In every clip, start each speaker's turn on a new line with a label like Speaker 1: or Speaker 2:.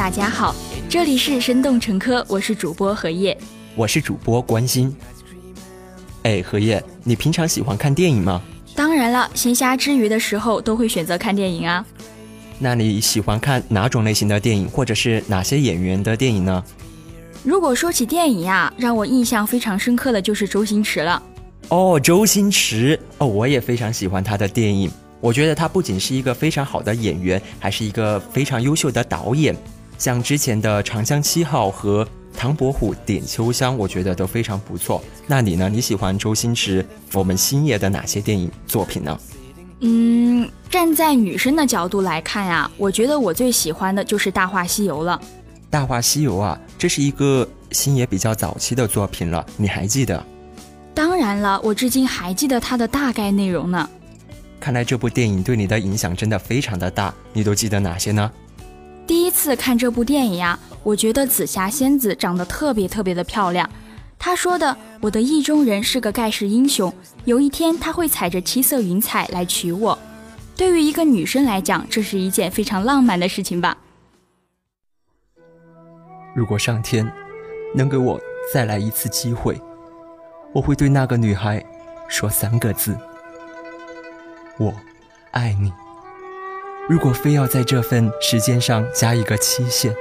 Speaker 1: 大家好，这里是生动成科，我是主播荷叶，
Speaker 2: 我是主播关心。哎，荷叶，你平常喜欢看电影吗？
Speaker 1: 当然了，闲暇之余的时候都会选择看电影啊。
Speaker 2: 那你喜欢看哪种类型的电影，或者是哪些演员的电影呢？
Speaker 1: 如果说起电影呀，让我印象非常深刻的就是周星驰了。
Speaker 2: 哦，周星驰，哦，我也非常喜欢他的电影。我觉得他不仅是一个非常好的演员，还是一个非常优秀的导演。像之前的《长江七号》和《唐伯虎点秋香》，我觉得都非常不错。那你呢？你喜欢周星驰我们星爷的哪些电影作品呢？
Speaker 1: 嗯，站在女生的角度来看呀，我觉得我最喜欢的就是《大话西游》了。
Speaker 2: 《大话西游》啊，这是一个星爷比较早期的作品了，你还记得？
Speaker 1: 当然了，我至今还记得它的大概内容呢。
Speaker 2: 看来这部电影对你的影响真的非常的大，你都记得哪些呢？
Speaker 1: 第一次看这部电影呀，我觉得紫霞仙子长得特别特别的漂亮。她说的“我的意中人是个盖世英雄，有一天他会踩着七色云彩来娶我”，对于一个女生来讲，这是一件非常浪漫的事情吧。
Speaker 2: 如果上天能给我再来一次机会，我会对那个女孩说三个字。我爱你。如果非要在这份时间上加一个期限，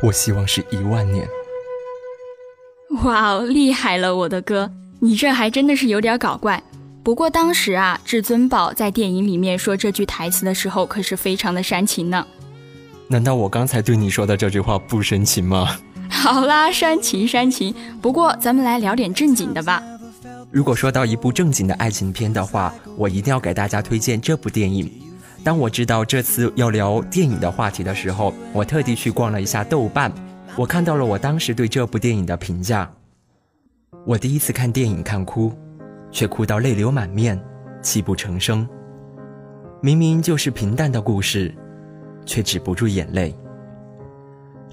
Speaker 2: 我希望是一万年。
Speaker 1: 哇哦，厉害了，我的哥！你这还真的是有点搞怪。不过当时啊，至尊宝在电影里面说这句台词的时候，可是非常的煽情呢。
Speaker 2: 难道我刚才对你说的这句话不煽情吗？
Speaker 1: 好啦，煽情煽情。不过咱们来聊点正经的吧。
Speaker 2: 如果说到一部正经的爱情片的话，我一定要给大家推荐这部电影。当我知道这次要聊电影的话题的时候，我特地去逛了一下豆瓣，我看到了我当时对这部电影的评价。我第一次看电影看哭，却哭到泪流满面，泣不成声。明明就是平淡的故事，却止不住眼泪。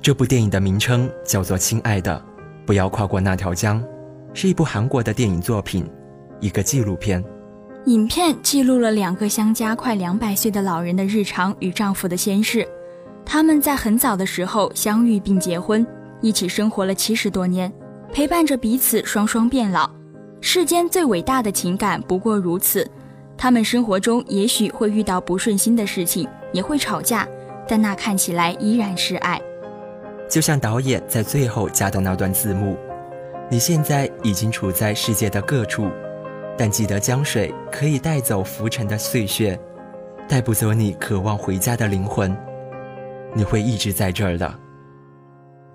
Speaker 2: 这部电影的名称叫做《亲爱的，不要跨过那条江》。是一部韩国的电影作品，一个纪录片。
Speaker 1: 影片记录了两个相加快两百岁的老人的日常与丈夫的先逝。他们在很早的时候相遇并结婚，一起生活了七十多年，陪伴着彼此双双变老。世间最伟大的情感不过如此。他们生活中也许会遇到不顺心的事情，也会吵架，但那看起来依然是爱。
Speaker 2: 就像导演在最后加的那段字幕。你现在已经处在世界的各处，但记得江水可以带走浮沉的碎屑，带不走你渴望回家的灵魂。你会一直在这儿的。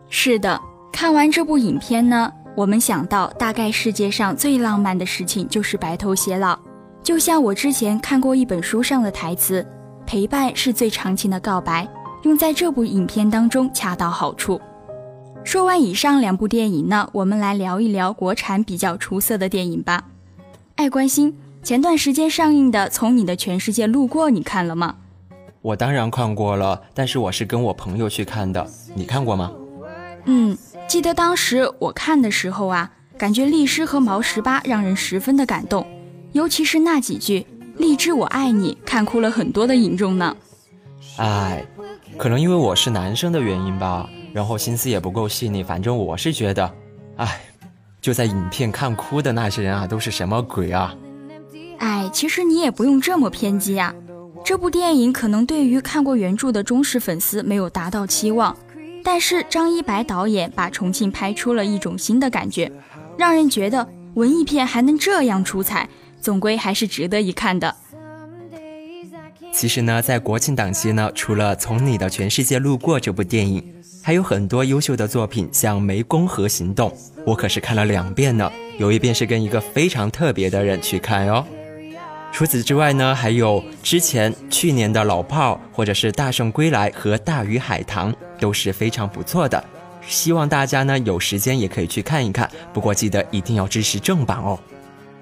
Speaker 1: 是的，看完这部影片呢，我们想到大概世界上最浪漫的事情就是白头偕老。就像我之前看过一本书上的台词：“陪伴是最长情的告白”，用在这部影片当中恰到好处。说完以上两部电影呢，我们来聊一聊国产比较出色的电影吧。爱关心前段时间上映的《从你的全世界路过》，你看了吗？
Speaker 2: 我当然看过了，但是我是跟我朋友去看的。你看过吗？
Speaker 1: 嗯，记得当时我看的时候啊，感觉律师和毛十八让人十分的感动，尤其是那几句“荔枝我爱你”，看哭了很多的影众呢。
Speaker 2: 哎，可能因为我是男生的原因吧。然后心思也不够细腻，反正我是觉得，哎，就在影片看哭的那些人啊，都是什么鬼啊？
Speaker 1: 哎，其实你也不用这么偏激啊。这部电影可能对于看过原著的忠实粉丝没有达到期望，但是张一白导演把重庆拍出了一种新的感觉，让人觉得文艺片还能这样出彩，总归还是值得一看的。
Speaker 2: 其实呢，在国庆档期呢，除了《从你的全世界路过》这部电影。还有很多优秀的作品，像《湄公河行动》，我可是看了两遍呢。有一遍是跟一个非常特别的人去看哦。除此之外呢，还有之前去年的老炮儿，或者是《大圣归来》和《大鱼海棠》，都是非常不错的。希望大家呢有时间也可以去看一看。不过记得一定要支持正版哦。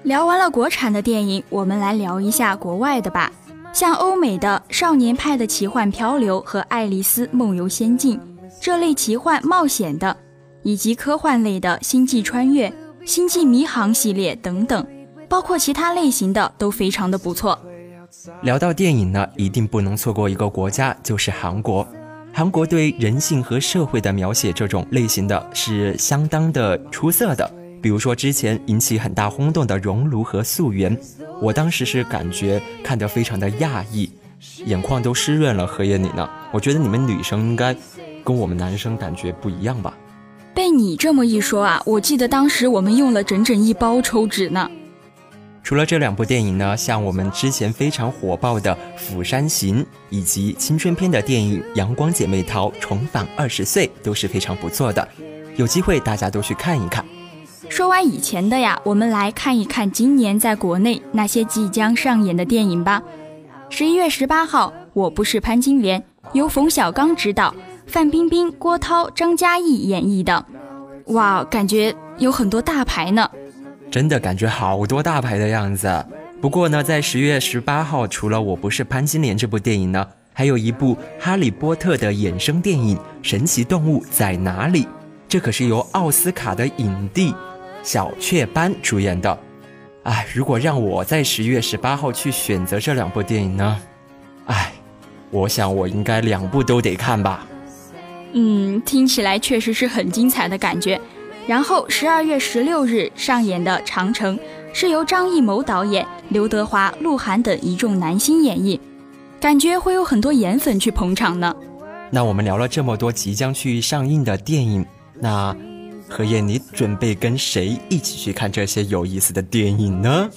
Speaker 1: 聊完了国产的电影，我们来聊一下国外的吧。像欧美的《少年派的奇幻漂流》和《爱丽丝梦游仙境》。这类奇幻冒险的，以及科幻类的《星际穿越》《星际迷航》系列等等，包括其他类型的都非常的不错。
Speaker 2: 聊到电影呢，一定不能错过一个国家，就是韩国。韩国对人性和社会的描写，这种类型的是相当的出色的。比如说之前引起很大轰动的《熔炉》和《素媛》，我当时是感觉看得非常的讶异，眼眶都湿润了。何叶你呢？我觉得你们女生应该跟我们男生感觉不一样吧？
Speaker 1: 被你这么一说啊，我记得当时我们用了整整一包抽纸呢。
Speaker 2: 除了这两部电影呢，像我们之前非常火爆的《釜山行》，以及青春片的电影《阳光姐妹淘》重返二十岁都是非常不错的，有机会大家都去看一看。
Speaker 1: 说完以前的呀，我们来看一看今年在国内那些即将上演的电影吧。十一月十八号，《我不是潘金莲》由冯小刚执导，范冰冰、郭涛、张嘉译演绎的，哇，感觉有很多大牌呢。
Speaker 2: 真的感觉好多大牌的样子。不过呢，在十月十八号，除了《我不是潘金莲》这部电影呢，还有一部《哈利波特》的衍生电影《神奇动物在哪里》，这可是由奥斯卡的影帝小雀斑主演的。哎，如果让我在十月十八号去选择这两部电影呢？哎，我想我应该两部都得看吧。
Speaker 1: 嗯，听起来确实是很精彩的感觉。然后十二月十六日上演的《长城》是由张艺谋导演、刘德华、鹿晗等一众男星演绎，感觉会有很多颜粉去捧场呢。
Speaker 2: 那我们聊了这么多即将去上映的电影，那何燕，你准备跟谁一起去看这些有意思的电影呢？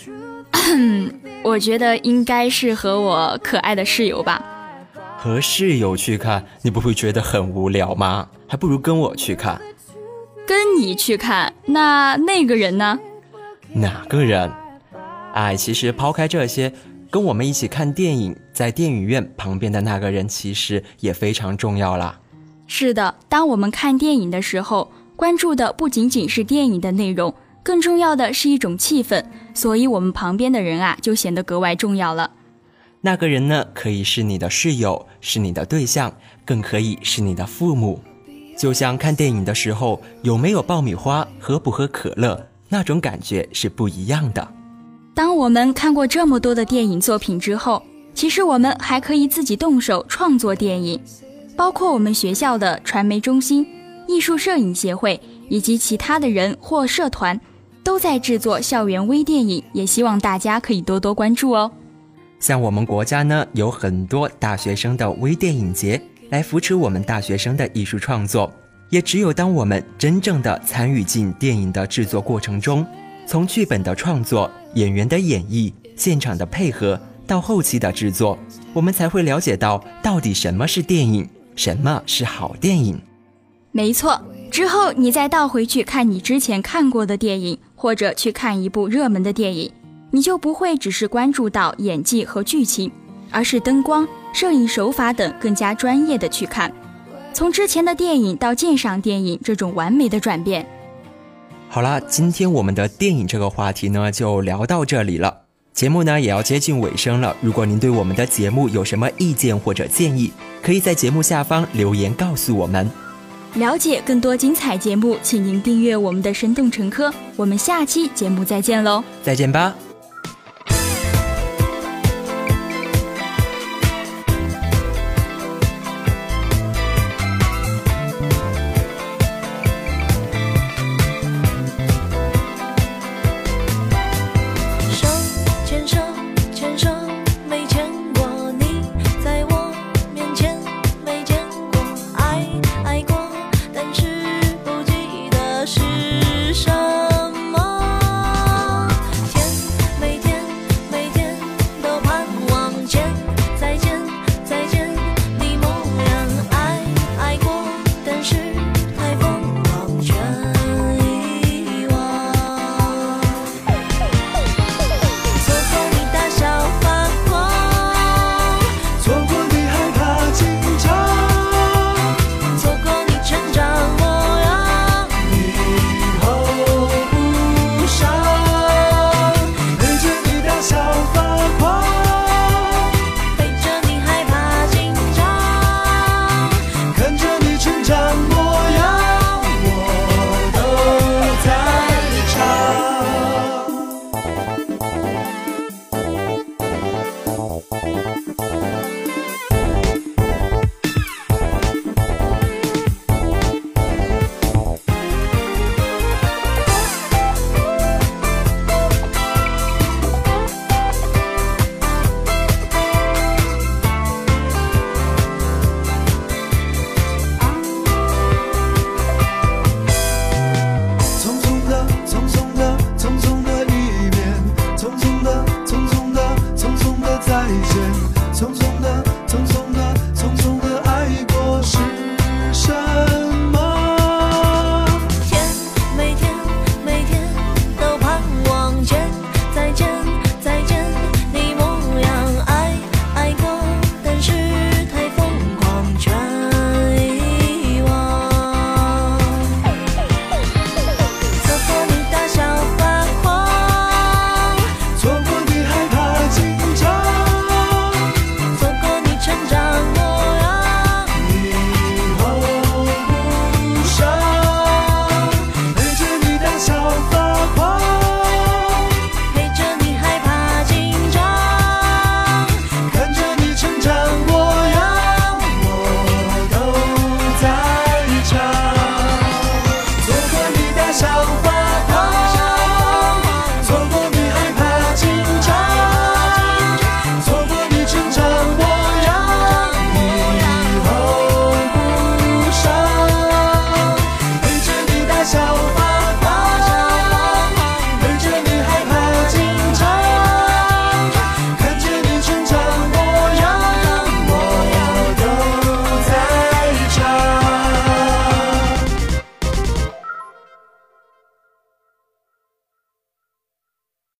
Speaker 1: 我觉得应该是和我可爱的室友吧。
Speaker 2: 和室友去看，你不会觉得很无聊吗？还不如跟我去看。
Speaker 1: 跟你去看，那那个人呢？
Speaker 2: 哪个人？哎，其实抛开这些，跟我们一起看电影，在电影院旁边的那个人，其实也非常重要啦。
Speaker 1: 是的，当我们看电影的时候，关注的不仅仅是电影的内容，更重要的是一种气氛，所以我们旁边的人啊，就显得格外重要了。
Speaker 2: 那个人呢，可以是你的室友，是你的对象，更可以是你的父母。就像看电影的时候，有没有爆米花，喝不喝可乐，那种感觉是不一样的。
Speaker 1: 当我们看过这么多的电影作品之后，其实我们还可以自己动手创作电影，包括我们学校的传媒中心、艺术摄影协会以及其他的人或社团，都在制作校园微电影，也希望大家可以多多关注哦。
Speaker 2: 像我们国家呢，有很多大学生的微电影节。来扶持我们大学生的艺术创作，也只有当我们真正的参与进电影的制作过程中，从剧本的创作、演员的演绎、现场的配合到后期的制作，我们才会了解到到底什么是电影，什么是好电影。
Speaker 1: 没错，之后你再倒回去看你之前看过的电影，或者去看一部热门的电影，你就不会只是关注到演技和剧情，而是灯光。摄影手法等更加专业的去看，从之前的电影到鉴赏电影这种完美的转变。
Speaker 2: 好啦，今天我们的电影这个话题呢就聊到这里了，节目呢也要接近尾声了。如果您对我们的节目有什么意见或者建议，可以在节目下方留言告诉我们。
Speaker 1: 了解更多精彩节目，请您订阅我们的《生动成科》。我们下期节目再见喽！
Speaker 2: 再见吧。